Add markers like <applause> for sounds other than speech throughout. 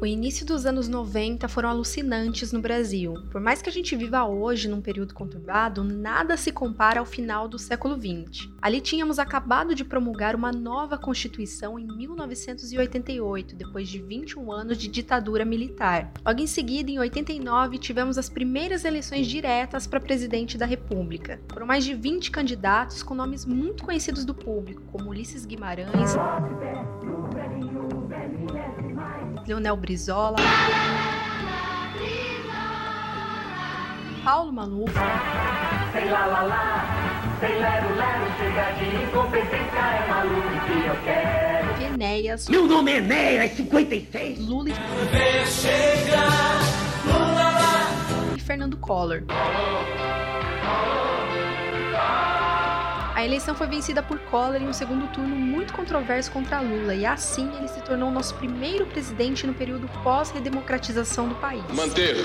O início dos anos 90 foram alucinantes no Brasil. Por mais que a gente viva hoje num período conturbado, nada se compara ao final do século 20. Ali tínhamos acabado de promulgar uma nova Constituição em 1988, depois de 21 anos de ditadura militar. Logo em seguida, em 89, tivemos as primeiras eleições diretas para presidente da República. Foram mais de 20 candidatos com nomes muito conhecidos do público, como Ulisses Guimarães, Leonel Brizola, Paulo Maluf, sei lá, lá, lá, sei lero, lero, chega de incompetência, é maluco que eu quero. Enéas, meu nome é Enéas, 56, Lula e Fernando Collor. A eleição foi vencida por Collor em um segundo turno muito controverso contra Lula, e assim ele se tornou nosso primeiro presidente no período pós-redemocratização do país. Manter,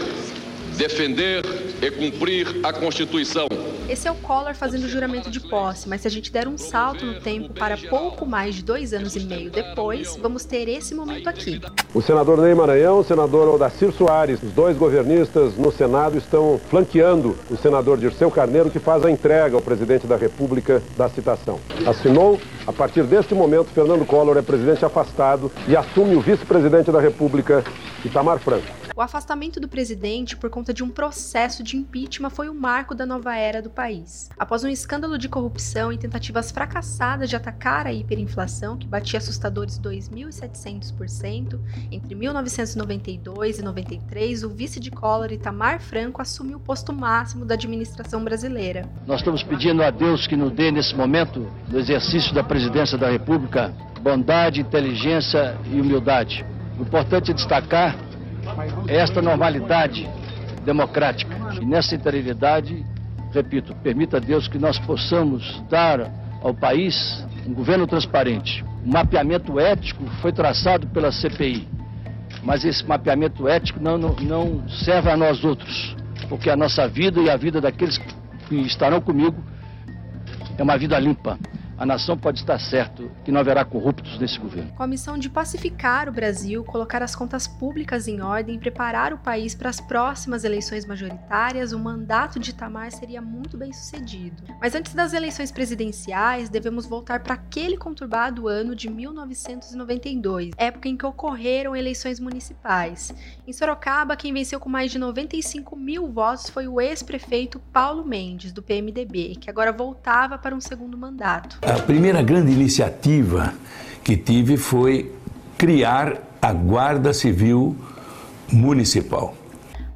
defender e cumprir a Constituição esse é o Collor fazendo o juramento de posse, mas se a gente der um salto no tempo para pouco mais de dois anos e meio depois, vamos ter esse momento aqui. O senador Ney Maranhão, o senador Odacir Soares, os dois governistas no Senado estão flanqueando o senador Dirceu Carneiro, que faz a entrega ao presidente da República da citação. Assinou, a partir deste momento, Fernando Collor é presidente afastado e assume o vice-presidente da República, Itamar Franco. O afastamento do presidente por conta de um processo de impeachment foi o marco da nova era do país. Após um escândalo de corrupção e tentativas fracassadas de atacar a hiperinflação, que batia assustadores 2.700%, entre 1992 e 93, o vice de Collor, Itamar Franco, assumiu o posto máximo da administração brasileira. Nós estamos pedindo a Deus que nos dê, nesse momento, no exercício da presidência da República, bondade, inteligência e humildade. O importante é destacar esta normalidade democrática. E nessa interioridade, repito, permita a Deus que nós possamos dar ao país um governo transparente. Um mapeamento ético foi traçado pela CPI, mas esse mapeamento ético não, não, não serve a nós outros, porque a nossa vida e a vida daqueles que estarão comigo é uma vida limpa a nação pode estar certo que não haverá corruptos nesse governo. Com a missão de pacificar o Brasil, colocar as contas públicas em ordem e preparar o país para as próximas eleições majoritárias, o mandato de Itamar seria muito bem sucedido. Mas antes das eleições presidenciais, devemos voltar para aquele conturbado ano de 1992, época em que ocorreram eleições municipais. Em Sorocaba, quem venceu com mais de 95 mil votos foi o ex-prefeito Paulo Mendes, do PMDB, que agora voltava para um segundo mandato. A primeira grande iniciativa que tive foi criar a Guarda Civil Municipal.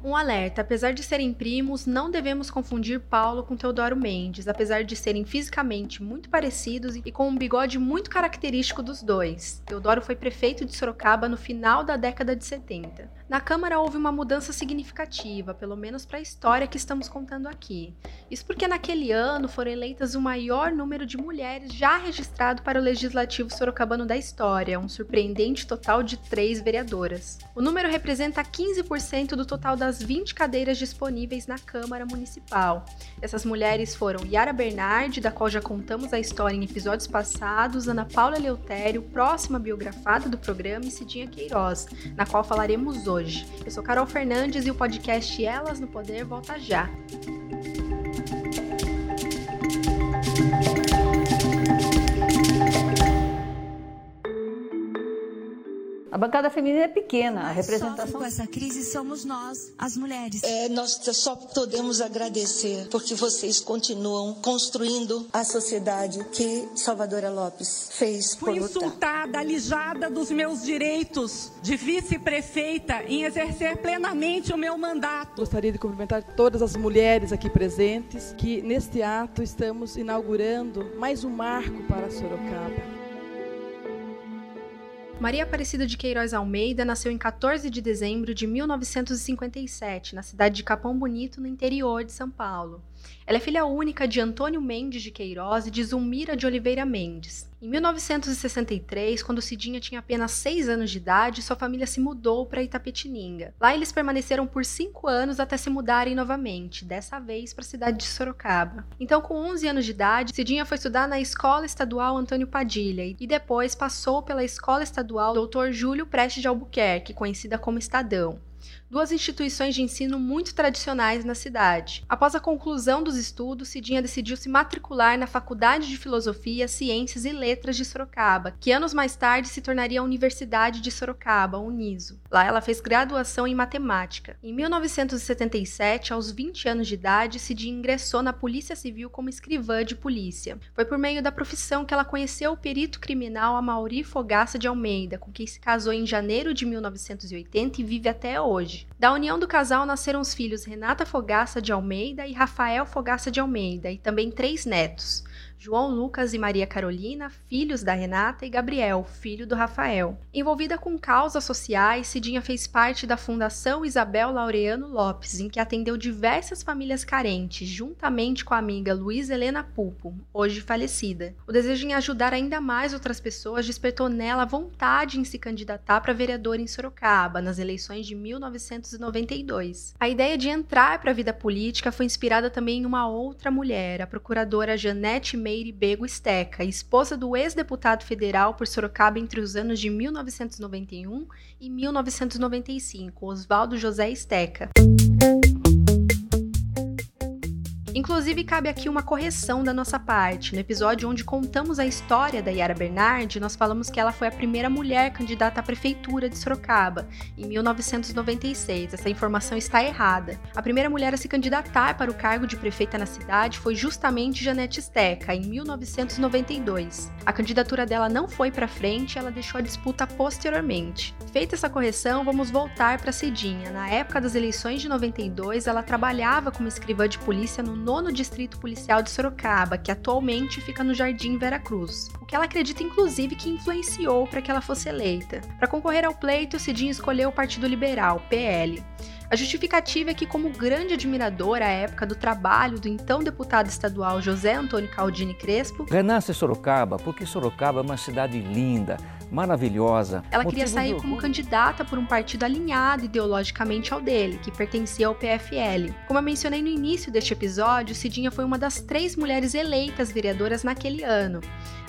Um alerta: apesar de serem primos, não devemos confundir Paulo com Teodoro Mendes, apesar de serem fisicamente muito parecidos e com um bigode muito característico dos dois. Teodoro foi prefeito de Sorocaba no final da década de 70. Na Câmara houve uma mudança significativa, pelo menos para a história que estamos contando aqui. Isso porque naquele ano foram eleitas o maior número de mulheres já registrado para o Legislativo Sorocabano da história, um surpreendente total de três vereadoras. O número representa 15% do total das 20 cadeiras disponíveis na Câmara Municipal. Essas mulheres foram Yara Bernardi, da qual já contamos a história em episódios passados, Ana Paula Leutério, próxima biografada do programa, e Cidinha Queiroz, na qual falaremos hoje. Eu sou Carol Fernandes e o podcast Elas no Poder volta já. A bancada feminina é pequena, a representação. Com essa crise somos nós, as mulheres. É, nós só podemos agradecer porque vocês continuam construindo a sociedade que Salvadora Lopes fez. Fui insultada, alijada dos meus direitos de vice-prefeita em exercer plenamente o meu mandato. Gostaria de cumprimentar todas as mulheres aqui presentes que neste ato estamos inaugurando mais um marco para Sorocaba. Maria Aparecida de Queiroz Almeida nasceu em 14 de dezembro de 1957, na cidade de Capão Bonito, no interior de São Paulo. Ela é filha única de Antônio Mendes de Queiroz e de Zulmira de Oliveira Mendes. Em 1963, quando Cidinha tinha apenas 6 anos de idade, sua família se mudou para Itapetininga. Lá eles permaneceram por 5 anos até se mudarem novamente, dessa vez para a cidade de Sorocaba. Então, com 11 anos de idade, Cidinha foi estudar na Escola Estadual Antônio Padilha e depois passou pela Escola Estadual Dr. Júlio Prestes de Albuquerque, conhecida como Estadão duas instituições de ensino muito tradicionais na cidade. Após a conclusão dos estudos, Cidinha decidiu se matricular na Faculdade de Filosofia, Ciências e Letras de Sorocaba, que anos mais tarde se tornaria a Universidade de Sorocaba, Uniso. Lá ela fez graduação em matemática. Em 1977, aos 20 anos de idade, Cidinha ingressou na Polícia Civil como escrivã de polícia. Foi por meio da profissão que ela conheceu o perito criminal Amauri Fogaça de Almeida, com quem se casou em janeiro de 1980 e vive até hoje. Da união do casal nasceram os filhos Renata Fogaça de Almeida e Rafael Fogaça de Almeida, e também três netos. João Lucas e Maria Carolina, filhos da Renata, e Gabriel, filho do Rafael. Envolvida com causas sociais, Cidinha fez parte da Fundação Isabel Laureano Lopes, em que atendeu diversas famílias carentes, juntamente com a amiga Luiz Helena Pupo, hoje falecida. O desejo em ajudar ainda mais outras pessoas despertou nela vontade em se candidatar para vereadora em Sorocaba, nas eleições de 1992. A ideia de entrar para a vida política foi inspirada também em uma outra mulher, a procuradora Janete Meire Bego Steca, esposa do ex-deputado federal por Sorocaba entre os anos de 1991 e 1995, Oswaldo José Steca. Inclusive, cabe aqui uma correção da nossa parte. No episódio onde contamos a história da Yara Bernardi, nós falamos que ela foi a primeira mulher candidata à prefeitura de Sorocaba, em 1996. Essa informação está errada. A primeira mulher a se candidatar para o cargo de prefeita na cidade foi justamente Janete Steca, em 1992. A candidatura dela não foi para frente, ela deixou a disputa posteriormente. Feita essa correção, vamos voltar para Cidinha. Na época das eleições de 92, ela trabalhava como escrivã de polícia no nono Distrito Policial de Sorocaba, que atualmente fica no Jardim Vera Cruz. O que ela acredita, inclusive, que influenciou para que ela fosse eleita. Para concorrer ao pleito, Cidinha escolheu o Partido Liberal, PL. A justificativa é que, como grande admirador à época do trabalho do então deputado estadual José Antônio Caldini Crespo, renasce Sorocaba porque Sorocaba é uma cidade linda, maravilhosa. Ela queria sair como candidata por um partido alinhado ideologicamente ao dele, que pertencia ao PFL. Como eu mencionei no início deste episódio, Cidinha foi uma das três mulheres eleitas vereadoras naquele ano.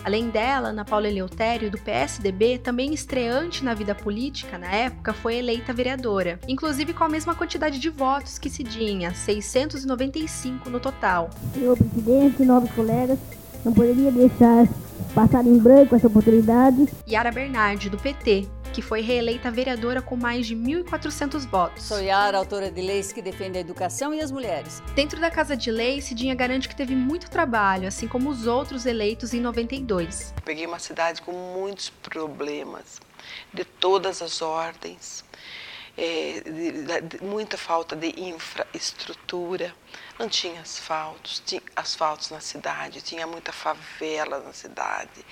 Além dela, Ana Paula Eleutério, do PSDB, também estreante na vida política na época, foi eleita vereadora, inclusive com a mesma quantidade de votos que Cidinha, 695 no total. Senhor presidente, novos colegas, não poderia deixar passar em branco essa oportunidade. Yara Bernardi, do PT, que foi reeleita vereadora com mais de 1.400 votos. Sou Yara, autora de leis que defendem a educação e as mulheres. Dentro da Casa de Lei, Cidinha garante que teve muito trabalho, assim como os outros eleitos em 92. Peguei uma cidade com muitos problemas, de todas as ordens. É, de, de, muita falta de infraestrutura, não tinha asfaltos, tinha asfaltos na cidade, tinha muita favela na cidade,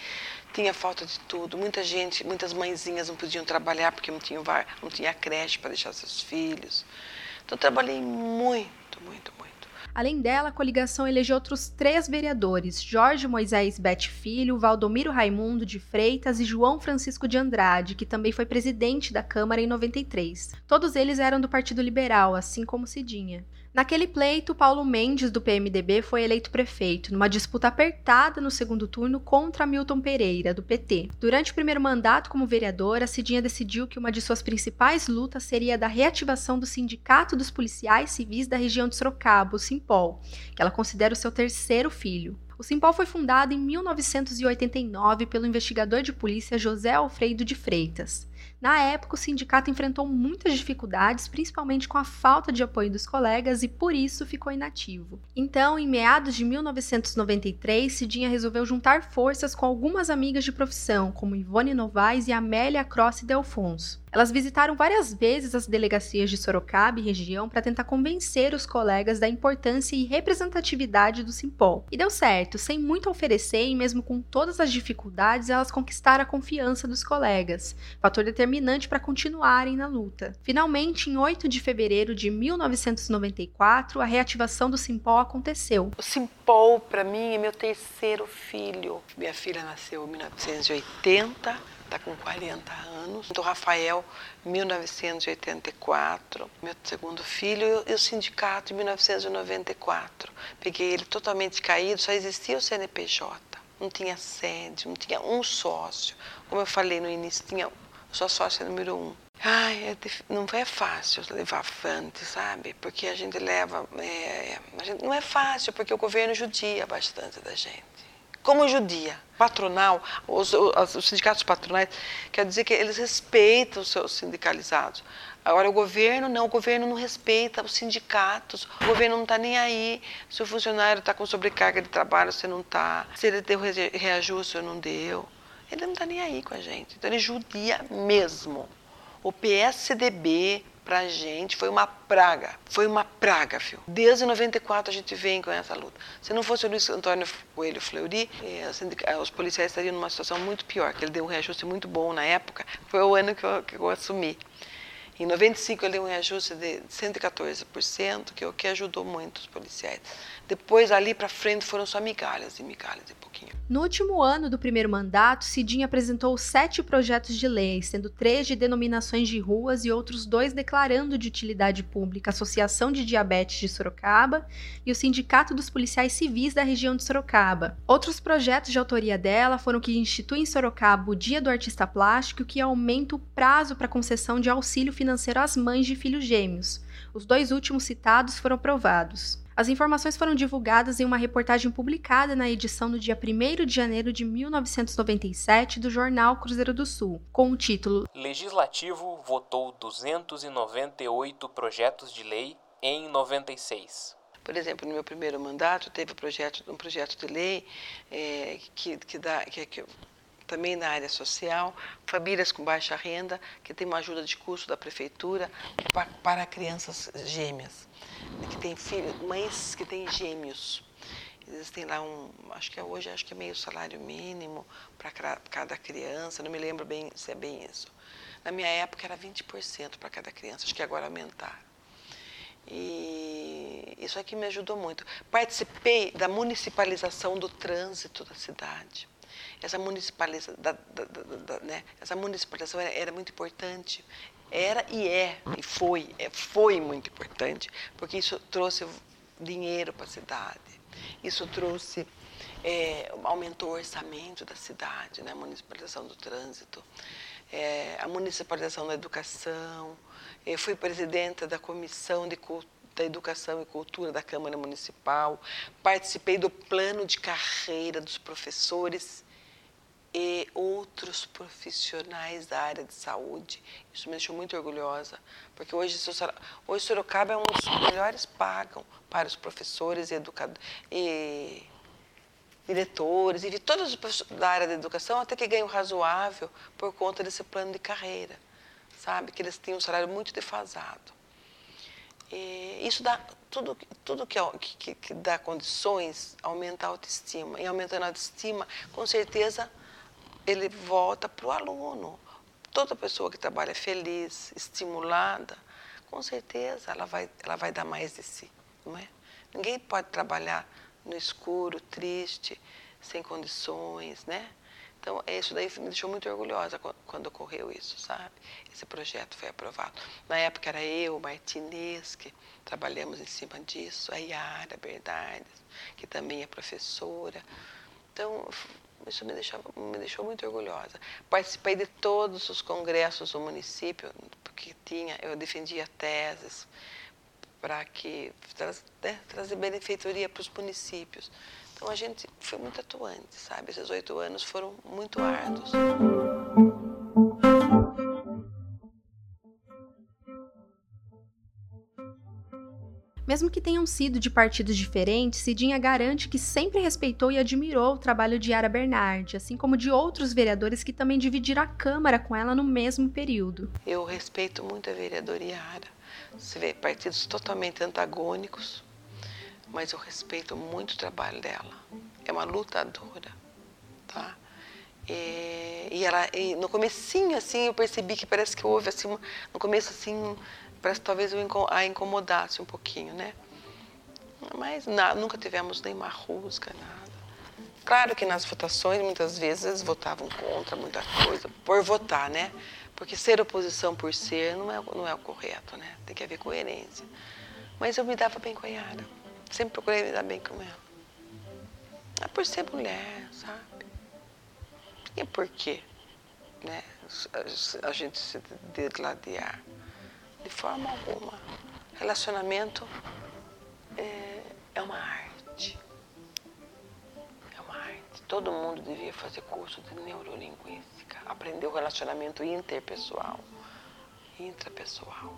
tinha falta de tudo. Muita gente, muitas mãezinhas não podiam trabalhar porque não tinham, não tinha creche para deixar seus filhos. Então, trabalhei muito, muito, muito. Além dela, a coligação elegeu outros três vereadores: Jorge Moisés Bete Filho, Valdomiro Raimundo de Freitas e João Francisco de Andrade, que também foi presidente da Câmara em 93. Todos eles eram do Partido Liberal, assim como Cidinha. Naquele pleito, Paulo Mendes, do PMDB, foi eleito prefeito, numa disputa apertada no segundo turno contra Milton Pereira, do PT. Durante o primeiro mandato como vereadora, Cidinha decidiu que uma de suas principais lutas seria da reativação do Sindicato dos Policiais Civis da região de Sorocaba, o Simpol, que ela considera o seu terceiro filho. O Simpol foi fundado em 1989 pelo investigador de polícia José Alfredo de Freitas. Na época, o sindicato enfrentou muitas dificuldades, principalmente com a falta de apoio dos colegas, e por isso ficou inativo. Então, em meados de 1993, Cidinha resolveu juntar forças com algumas amigas de profissão, como Ivone Novaes e Amélia Crossi Delfonso. Elas visitaram várias vezes as delegacias de Sorocaba e região para tentar convencer os colegas da importância e representatividade do Simpol. E deu certo, sem muito oferecer e mesmo com todas as dificuldades, elas conquistaram a confiança dos colegas, fator determinante para continuarem na luta. Finalmente, em 8 de fevereiro de 1994, a reativação do Simpol aconteceu. O Simpol, para mim, é meu terceiro filho. Minha filha nasceu em 1980, está com 40 anos. O Rafael, 1984. Meu segundo filho e o sindicato, em 1994. Peguei ele totalmente caído, só existia o CNPJ. Não tinha sede, não tinha um sócio. Como eu falei no início, tinha só sócia número um. Ai, é, não é fácil levar avante, sabe? Porque a gente leva. É, não é fácil, porque o governo judia bastante da gente. Como judia? Patronal, os, os, os sindicatos patronais, quer dizer que eles respeitam os seus sindicalizados. Agora, o governo não, o governo não respeita os sindicatos, o governo não está nem aí se o funcionário está com sobrecarga de trabalho, se não está, se ele deu reajuste ou não deu. Ele não está nem aí com a gente. Então, ele judia mesmo. O PSDB, pra gente, foi uma praga. Foi uma praga, viu? Desde 94 a gente vem com essa luta. Se não fosse o Luiz Antônio Coelho Fleury, eh, eh, os policiais estariam numa situação muito pior, que ele deu um reajuste muito bom na época. Foi o ano que eu, que eu assumi. Em 95 eu dei um reajuste de 114%, que é o que ajudou muito os policiais. Depois, ali para frente, foram só migalhas e migalhas e pouquinho. No último ano do primeiro mandato, Cidinha apresentou sete projetos de lei, sendo três de denominações de ruas e outros dois declarando de utilidade pública a Associação de Diabetes de Sorocaba e o Sindicato dos Policiais Civis da região de Sorocaba. Outros projetos de autoria dela foram que instituem em Sorocaba o Dia do Artista Plástico, que aumenta o prazo para concessão de auxílio financeiro às mães de filhos gêmeos. Os dois últimos citados foram aprovados. As informações foram divulgadas em uma reportagem publicada na edição do dia 1 de janeiro de 1997 do jornal Cruzeiro do Sul, com o título Legislativo votou 298 projetos de lei em 96. Por exemplo, no meu primeiro mandato teve um projeto, um projeto de lei é, que, que, dá, que, que também na área social, famílias com baixa renda, que tem uma ajuda de custo da prefeitura para, para crianças gêmeas que tem filhos, mães que têm gêmeos. Existem lá um, acho que é hoje, acho que é meio salário mínimo para cada criança, não me lembro bem se é bem isso. Na minha época era 20% para cada criança, acho que agora aumentaram. E isso aqui me ajudou muito. Participei da municipalização do trânsito da cidade. Essa, municipaliza, da, da, da, né? Essa municipalização era, era muito importante. Era e é, e foi, é, foi muito importante, porque isso trouxe dinheiro para a cidade, isso trouxe, é, aumentou o orçamento da cidade, né, a municipalização do trânsito, é, a municipalização da educação, eu fui presidenta da comissão de da Educação e Cultura da Câmara Municipal, participei do plano de carreira dos professores e outros profissionais da área de saúde. Isso me deixou muito orgulhosa, porque hoje, hoje Sorocaba é um dos melhores pagam para os professores e educadores. E diretores, e todos da área da educação até que ganham razoável por conta desse plano de carreira, sabe? Que eles têm um salário muito defasado. E isso dá tudo, tudo que, que, que dá condições aumenta a autoestima. E aumentando a autoestima, com certeza ele volta para o aluno. Toda pessoa que trabalha feliz, estimulada, com certeza ela vai, ela vai dar mais de si, não é? Ninguém pode trabalhar no escuro, triste, sem condições, né? Então, isso daí me deixou muito orgulhosa quando ocorreu isso, sabe? Esse projeto foi aprovado. Na época era eu, Martinez, que trabalhamos em cima disso, a Yara Bernardes, que também é professora. Então, isso me, deixava, me deixou muito orgulhosa. Participei de todos os congressos do município, porque tinha, eu defendia teses para que né, trazer benefeitoria para os municípios. Então a gente foi muito atuante, sabe? Esses oito anos foram muito árduos. Mesmo que tenham sido de partidos diferentes, Cidinha garante que sempre respeitou e admirou o trabalho de Yara Bernardi, assim como de outros vereadores que também dividiram a Câmara com ela no mesmo período. Eu respeito muito a vereadora Yara. Você vê partidos totalmente antagônicos, mas eu respeito muito o trabalho dela. É uma lutadora, tá? E, e ela, e no comecinho, assim, eu percebi que parece que houve, assim, no começo, assim, parece que talvez a incomodasse um pouquinho, né? Mas nunca tivemos nenhuma rusga, nada. Claro que nas votações, muitas vezes, votavam contra muita coisa, por votar, né? Porque ser oposição por ser não é, não é o correto, né? Tem que haver coerência. Mas eu me dava bem com a Yara. Sempre procurei me dar bem com ela. É por ser mulher, sabe? E por quê? Né? A gente se degladiar. De forma alguma. Relacionamento é, é uma arte. É uma arte. Todo mundo devia fazer curso de neurolinguística. Aprender o relacionamento interpessoal, intrapessoal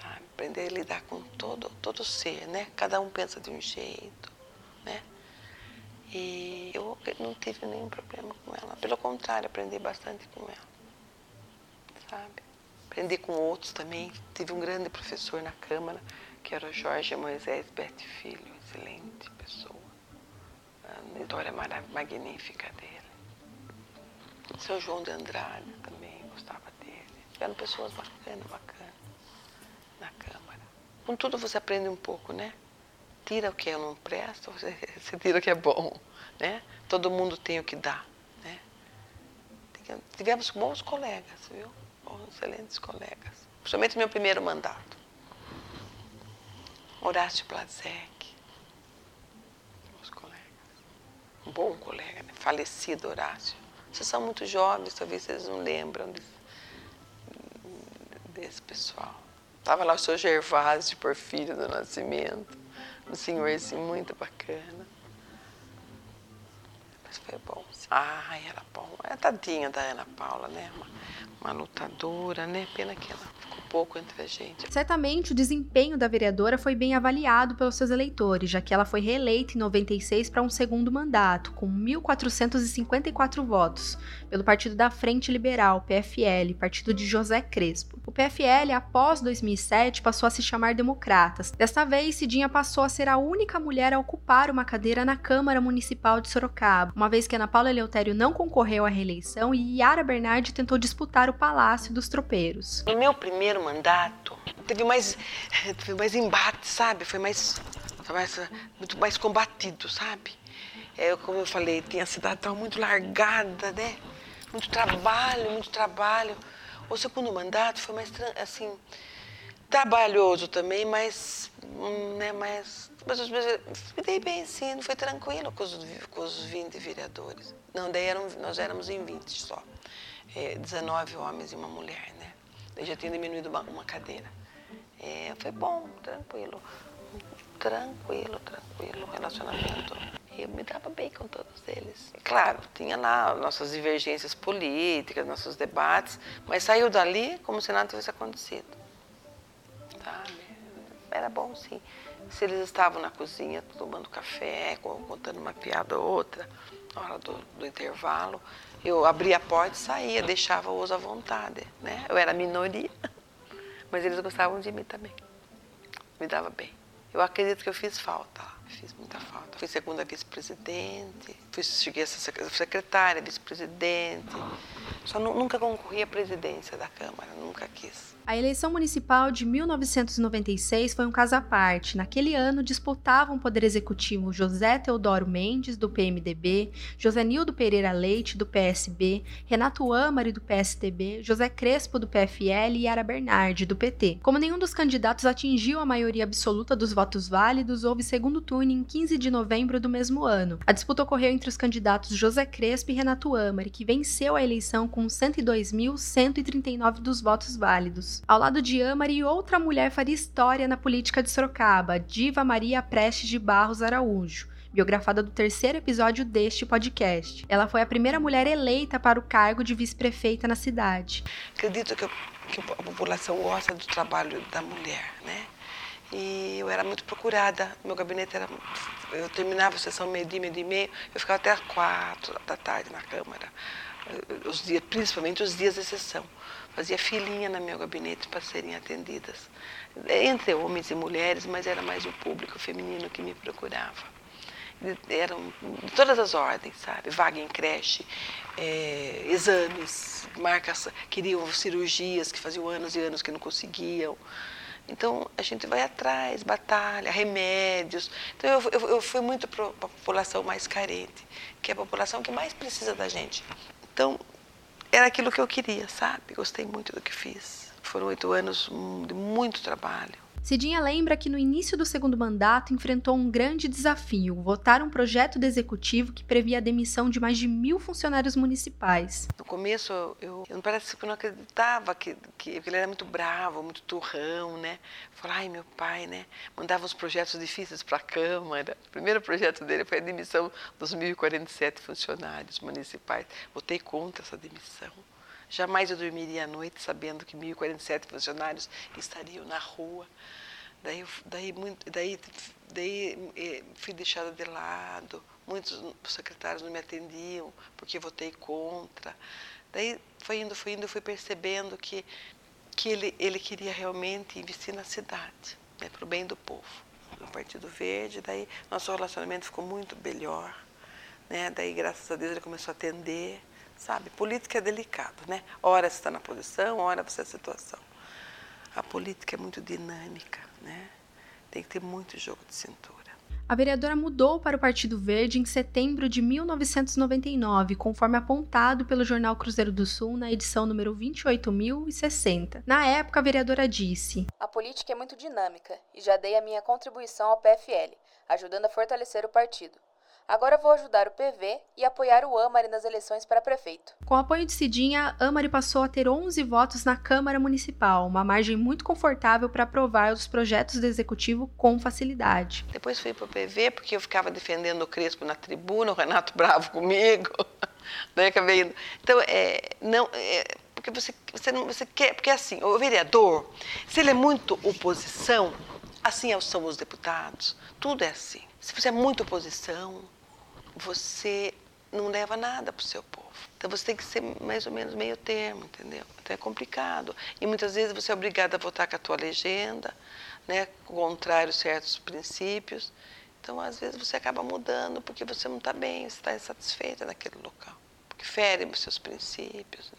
sabe? Aprender a lidar com todo, todo ser, né? Cada um pensa de um jeito, né? E eu não tive nenhum problema com ela. Pelo contrário, aprendi bastante com ela, sabe? Aprendi com outros também. Tive um grande professor na Câmara, que era o Jorge Moisés Bete Filho, excelente pessoa. A história magnífica dele. Seu João de Andrade também gostava dele. Eram pessoas bacanas, bacanas na Câmara. Com tudo você aprende um pouco, né? Tira o que não presta, você, <laughs> você tira o que é bom, né? Todo mundo tem o que dá, né? Tivemos bons colegas, viu? Bons, excelentes colegas. Principalmente meu primeiro mandato. Horácio Blazek. Bons colegas. Um bom colega, né? Falecido Horácio. Vocês são muito jovens, talvez vocês não lembram desse, desse pessoal. Estava lá o seu Gervásio de Porfírio do Nascimento, um senhor muito bacana. Foi bom. Ai, era bom. É tadinha da Ana Paula, né? Uma, uma lutadora, né? Pena que ela pouco entre a gente. Certamente o desempenho da vereadora foi bem avaliado pelos seus eleitores, já que ela foi reeleita em 96 para um segundo mandato, com 1.454 votos, pelo Partido da Frente Liberal, PFL, partido de José Crespo. O PFL, após 2007, passou a se chamar Democratas. Desta vez, Cidinha passou a ser a única mulher a ocupar uma cadeira na Câmara Municipal de Sorocaba, uma vez que Ana Paula Eleutério não concorreu à reeleição e Yara Bernardi tentou disputar o Palácio dos Tropeiros. No meu primeiro mandato, teve mais, <laughs> teve mais embate, sabe? Foi mais, mais muito mais combatido, sabe? É, como eu falei, tinha a cidade estava muito largada, né? Muito trabalho, muito trabalho. O segundo mandato foi mais assim trabalhoso também, mas, hum, né, mas, mas me dei bem sim, foi tranquilo com os, com os 20 vereadores. Não, daí eram, nós éramos em 20 só. É, 19 homens e uma mulher, né? Daí já tinha diminuído uma, uma cadeira. É, foi bom, tranquilo. Tranquilo, tranquilo, relacionamento. Eu me dava bem com todos eles. Claro, tinha lá nossas divergências políticas, nossos debates, mas saiu dali como se nada tivesse acontecido. Sabe? Era bom, sim. Se eles estavam na cozinha tomando café, contando uma piada ou outra, na hora do, do intervalo, eu abria a porta e saía, deixava-os à vontade. Né? Eu era minoria, <laughs> mas eles gostavam de mim também. Me dava bem. Eu acredito que eu fiz falta fiz muita falta. Fui segunda vice-presidente, fui, cheguei a ser secretária, vice-presidente. Só nunca concorri à presidência da Câmara, nunca quis. A eleição municipal de 1996 foi um caso à parte. Naquele ano disputavam o poder executivo José Teodoro Mendes, do PMDB, José Nildo Pereira Leite, do PSB, Renato Amari, do PSDB, José Crespo, do PFL e Ara Bernardi, do PT. Como nenhum dos candidatos atingiu a maioria absoluta dos votos válidos, houve segundo turno em 15 de novembro do mesmo ano. A disputa ocorreu entre os candidatos José Crespo e Renato Amari, que venceu a eleição com 102.139 dos votos válidos. Ao lado de Amari, outra mulher faria história na política de Sorocaba, Diva Maria Prestes de Barros Araújo biografada do terceiro episódio deste podcast. Ela foi a primeira mulher eleita para o cargo de vice-prefeita na cidade. Acredito que, que, a população gosta do trabalho da mulher, né? E eu era muito procurada. Meu gabinete era. Eu terminava a sessão meio-dia, meio-dia e meio, eu ficava até quatro da tarde na Câmara. Os dias, principalmente os dias de sessão fazia filinha no meu gabinete para serem atendidas, entre homens e mulheres, mas era mais o público feminino que me procurava. eram de todas as ordens, sabe? Vaga em creche, é, exames, marcas, queriam cirurgias que faziam anos e anos que não conseguiam. Então a gente vai atrás, batalha, remédios. Então eu, eu, eu fui muito para a população mais carente, que é a população que mais precisa da gente. Então era aquilo que eu queria, sabe? Gostei muito do que fiz. Foram oito anos de muito trabalho. Cidinha lembra que no início do segundo mandato enfrentou um grande desafio: votar um projeto de executivo que previa a demissão de mais de mil funcionários municipais. No começo, eu, eu não parece que não acreditava que, que, ele era muito bravo, muito turrão, né? Falei, ai, meu pai, né? Mandava uns projetos difíceis para a Câmara. O primeiro projeto dele foi a demissão dos 1.047 funcionários municipais. Votei contra essa demissão. Jamais eu dormiria à noite sabendo que 1.047 funcionários estariam na rua. Daí, daí, muito, daí, daí eh, fui deixada de lado, muitos secretários não me atendiam porque votei contra. Daí foi indo, foi indo, fui percebendo que, que ele, ele queria realmente investir na cidade, né, para o bem do povo. No Partido Verde, daí nosso relacionamento ficou muito melhor. Né? Daí, graças a Deus, ele começou a atender. Sabe, política é delicado, né? Ora você está na posição, ora você é a situação. A política é muito dinâmica, né? Tem que ter muito jogo de cintura. A vereadora mudou para o Partido Verde em setembro de 1999, conforme apontado pelo jornal Cruzeiro do Sul na edição número 28060. Na época, a vereadora disse: A política é muito dinâmica e já dei a minha contribuição ao PFL, ajudando a fortalecer o partido. Agora vou ajudar o PV e apoiar o Amari nas eleições para prefeito. Com o apoio de Cidinha, Amari passou a ter 11 votos na Câmara Municipal, uma margem muito confortável para aprovar os projetos do Executivo com facilidade. Depois fui para o PV porque eu ficava defendendo o Crespo na tribuna, o Renato <laughs> bravo comigo. Daí acabei indo. Então, é, não, é, porque você, você, não, você quer. Porque assim, o vereador, se ele é muito oposição, assim são os deputados. Tudo é assim. Se você é muito oposição, você não leva nada para o seu povo. Então você tem que ser mais ou menos meio termo, entendeu? Então é complicado. E muitas vezes você é obrigado a votar com a tua legenda, né, contrário a certos princípios. Então, às vezes, você acaba mudando porque você não está bem, você está insatisfeita naquele local. Porque fere os seus princípios.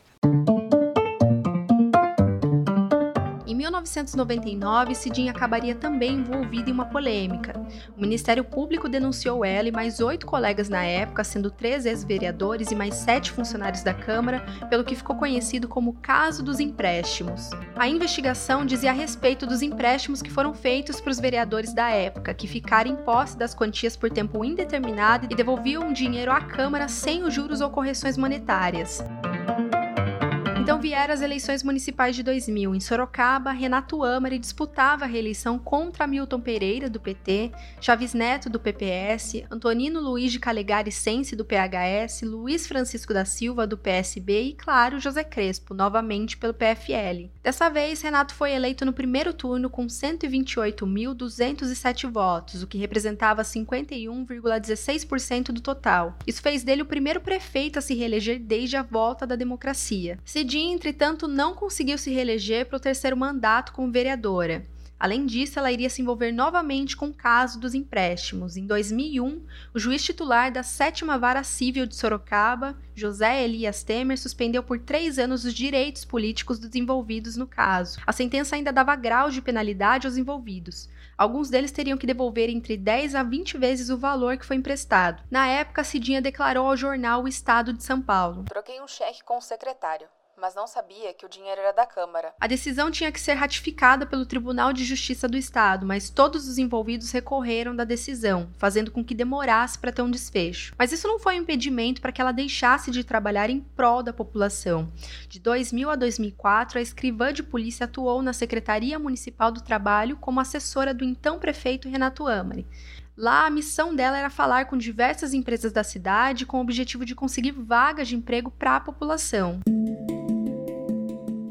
1999, Cidinha acabaria também envolvida em uma polêmica. O Ministério Público denunciou ela e mais oito colegas na época, sendo três ex-vereadores e mais sete funcionários da Câmara, pelo que ficou conhecido como Caso dos Empréstimos. A investigação dizia a respeito dos empréstimos que foram feitos para os vereadores da época, que ficaram em posse das quantias por tempo indeterminado e devolviam o dinheiro à Câmara sem os juros ou correções monetárias. Então vieram as eleições municipais de 2000. Em Sorocaba, Renato Amari disputava a reeleição contra Milton Pereira, do PT, Chaves Neto, do PPS, Antonino Luiz de Calegari Sense, do PHS, Luiz Francisco da Silva, do PSB e, claro, José Crespo, novamente pelo PFL. Dessa vez, Renato foi eleito no primeiro turno com 128.207 votos, o que representava 51,16% do total. Isso fez dele o primeiro prefeito a se reeleger desde a volta da democracia. Cidinha, entretanto, não conseguiu se reeleger para o terceiro mandato como vereadora. Além disso, ela iria se envolver novamente com o caso dos empréstimos. Em 2001, o juiz titular da sétima vara civil de Sorocaba, José Elias Temer, suspendeu por três anos os direitos políticos dos envolvidos no caso. A sentença ainda dava grau de penalidade aos envolvidos. Alguns deles teriam que devolver entre 10 a 20 vezes o valor que foi emprestado. Na época, Cidinha declarou ao jornal O Estado de São Paulo: Troquei um cheque com o secretário mas não sabia que o dinheiro era da Câmara. A decisão tinha que ser ratificada pelo Tribunal de Justiça do Estado, mas todos os envolvidos recorreram da decisão, fazendo com que demorasse para ter um desfecho. Mas isso não foi um impedimento para que ela deixasse de trabalhar em prol da população. De 2000 a 2004, a escrivã de polícia atuou na Secretaria Municipal do Trabalho como assessora do então prefeito Renato Amari. Lá, a missão dela era falar com diversas empresas da cidade com o objetivo de conseguir vagas de emprego para a população.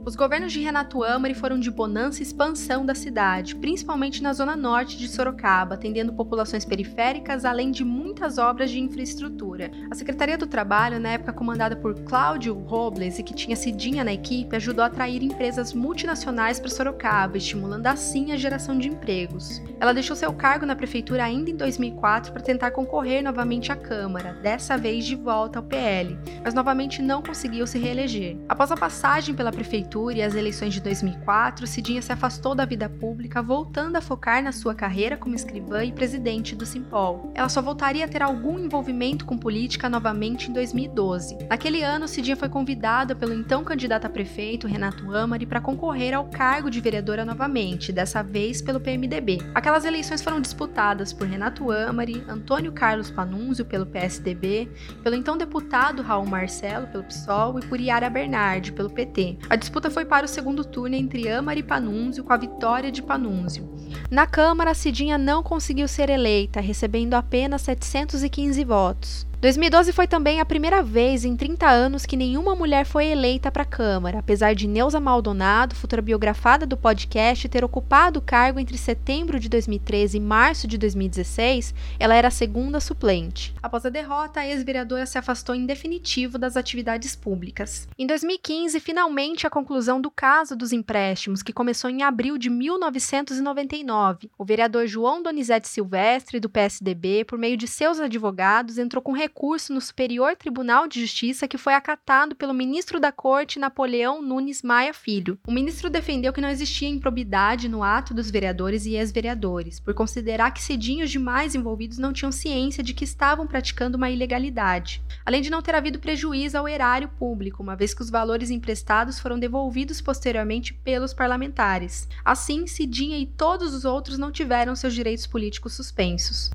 Os governos de Renato Amari foram de bonança e expansão da cidade, principalmente na zona norte de Sorocaba, atendendo populações periféricas, além de muitas obras de infraestrutura. A Secretaria do Trabalho, na época comandada por Cláudio Robles e que tinha Cidinha na equipe, ajudou a atrair empresas multinacionais para Sorocaba, estimulando assim a geração de empregos. Ela deixou seu cargo na prefeitura ainda em 2004 para tentar concorrer novamente à Câmara, dessa vez de volta ao PL, mas novamente não conseguiu se reeleger. Após a passagem pela prefeitura e as eleições de 2004, Cidinha se afastou da vida pública, voltando a focar na sua carreira como escrivã e presidente do Simpol. Ela só voltaria a ter algum envolvimento com política novamente em 2012. Naquele ano, Cidinha foi convidada pelo então candidato a prefeito, Renato Amari, para concorrer ao cargo de vereadora novamente, dessa vez pelo PMDB. Aquelas eleições foram disputadas por Renato Amari, Antônio Carlos Panunzio pelo PSDB, pelo então deputado Raul Marcelo pelo PSOL e por Yara Bernardi pelo PT. A disputa foi para o segundo turno entre Amari e Panunzio com a vitória de Panunzio. Na Câmara, Cidinha não conseguiu ser eleita, recebendo apenas 715 votos. 2012 foi também a primeira vez em 30 anos que nenhuma mulher foi eleita para a Câmara, apesar de Neuza Maldonado, futura biografada do podcast, ter ocupado o cargo entre setembro de 2013 e março de 2016, ela era a segunda suplente. Após a derrota, a ex-vereadora se afastou em definitivo das atividades públicas. Em 2015, finalmente a conclusão do caso dos empréstimos, que começou em abril de 1999. O vereador João Donizete Silvestre, do PSDB, por meio de seus advogados, entrou com recurso no Superior Tribunal de Justiça que foi acatado pelo ministro da Corte Napoleão Nunes Maia Filho. O ministro defendeu que não existia improbidade no ato dos vereadores e ex-vereadores, por considerar que cedinhos demais envolvidos não tinham ciência de que estavam praticando uma ilegalidade, além de não ter havido prejuízo ao erário público, uma vez que os valores emprestados foram devolvidos posteriormente pelos parlamentares. Assim, Cidinha e todos os outros não tiveram seus direitos políticos suspensos.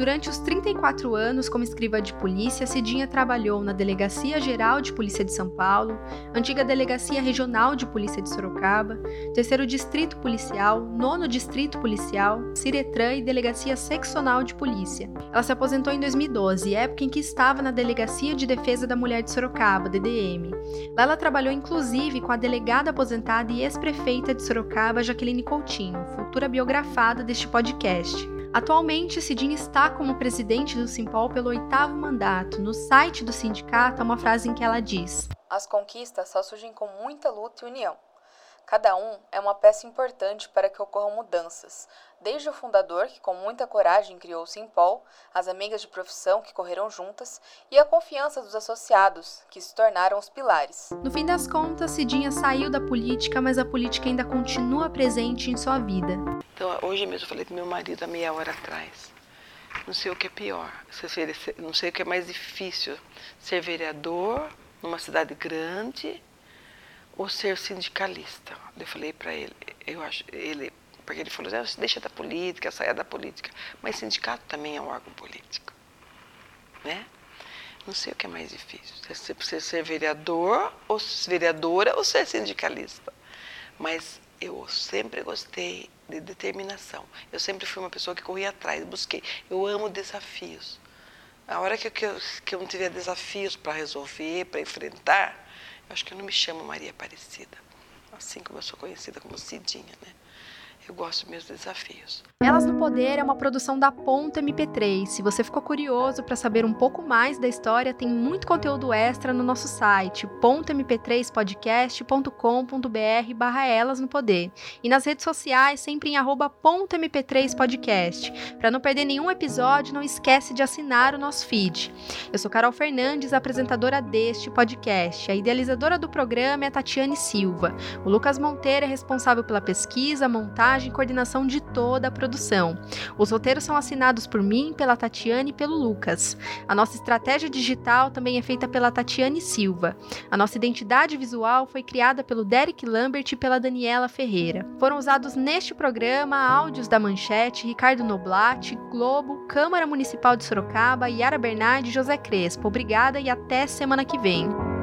Durante os 34 anos como escriva de polícia, Cidinha trabalhou na Delegacia Geral de Polícia de São Paulo, antiga Delegacia Regional de Polícia de Sorocaba, Terceiro Distrito Policial, Nono Distrito Policial, Ciretran e Delegacia Seccional de Polícia. Ela se aposentou em 2012, época em que estava na Delegacia de Defesa da Mulher de Sorocaba, DDM. Lá ela trabalhou inclusive com a delegada aposentada e ex-prefeita de Sorocaba, Jaqueline Coutinho, futura biografada deste podcast. Atualmente, Cidinha está como presidente do Simpol pelo oitavo mandato. No site do sindicato há uma frase em que ela diz: As conquistas só surgem com muita luta e união. Cada um é uma peça importante para que ocorram mudanças, desde o fundador, que com muita coragem criou o Simpol, as amigas de profissão que correram juntas e a confiança dos associados, que se tornaram os pilares. No fim das contas, Cidinha saiu da política, mas a política ainda continua presente em sua vida. Então, hoje mesmo eu falei com meu marido há meia hora atrás. Não sei o que é pior, não sei o que é mais difícil, ser vereador numa cidade grande ou ser sindicalista. Eu falei para ele, eu acho, ele, porque ele falou, deixa da política, saia da política. Mas sindicato também é um órgão político, né? Não sei o que é mais difícil, você ser vereador, ou vereadora, ou ser sindicalista. Mas eu sempre gostei de determinação. Eu sempre fui uma pessoa que corria atrás, busquei. Eu amo desafios. A hora que eu, que eu, que eu não tiver desafios para resolver, para enfrentar, Acho que eu não me chamo Maria Aparecida, assim como eu sou conhecida como Cidinha, né? Eu gosto dos meus desafios. Elas no Poder é uma produção da Ponta MP3. Se você ficou curioso para saber um pouco mais da história, tem muito conteúdo extra no nosso site, pontamp3podcast.com.br barra Elas no Poder. E nas redes sociais, sempre em arroba pontamp3podcast. Para não perder nenhum episódio, não esquece de assinar o nosso feed. Eu sou Carol Fernandes, apresentadora deste podcast. A idealizadora do programa é a Tatiane Silva. O Lucas Monteiro é responsável pela pesquisa, montagem e coordenação de toda a produção produção. Os roteiros são assinados por mim, pela Tatiane e pelo Lucas. A nossa estratégia digital também é feita pela Tatiane Silva. A nossa identidade visual foi criada pelo Derek Lambert e pela Daniela Ferreira. Foram usados neste programa áudios da Manchete, Ricardo Noblat, Globo, Câmara Municipal de Sorocaba, Yara Bernardi e José Crespo. Obrigada e até semana que vem.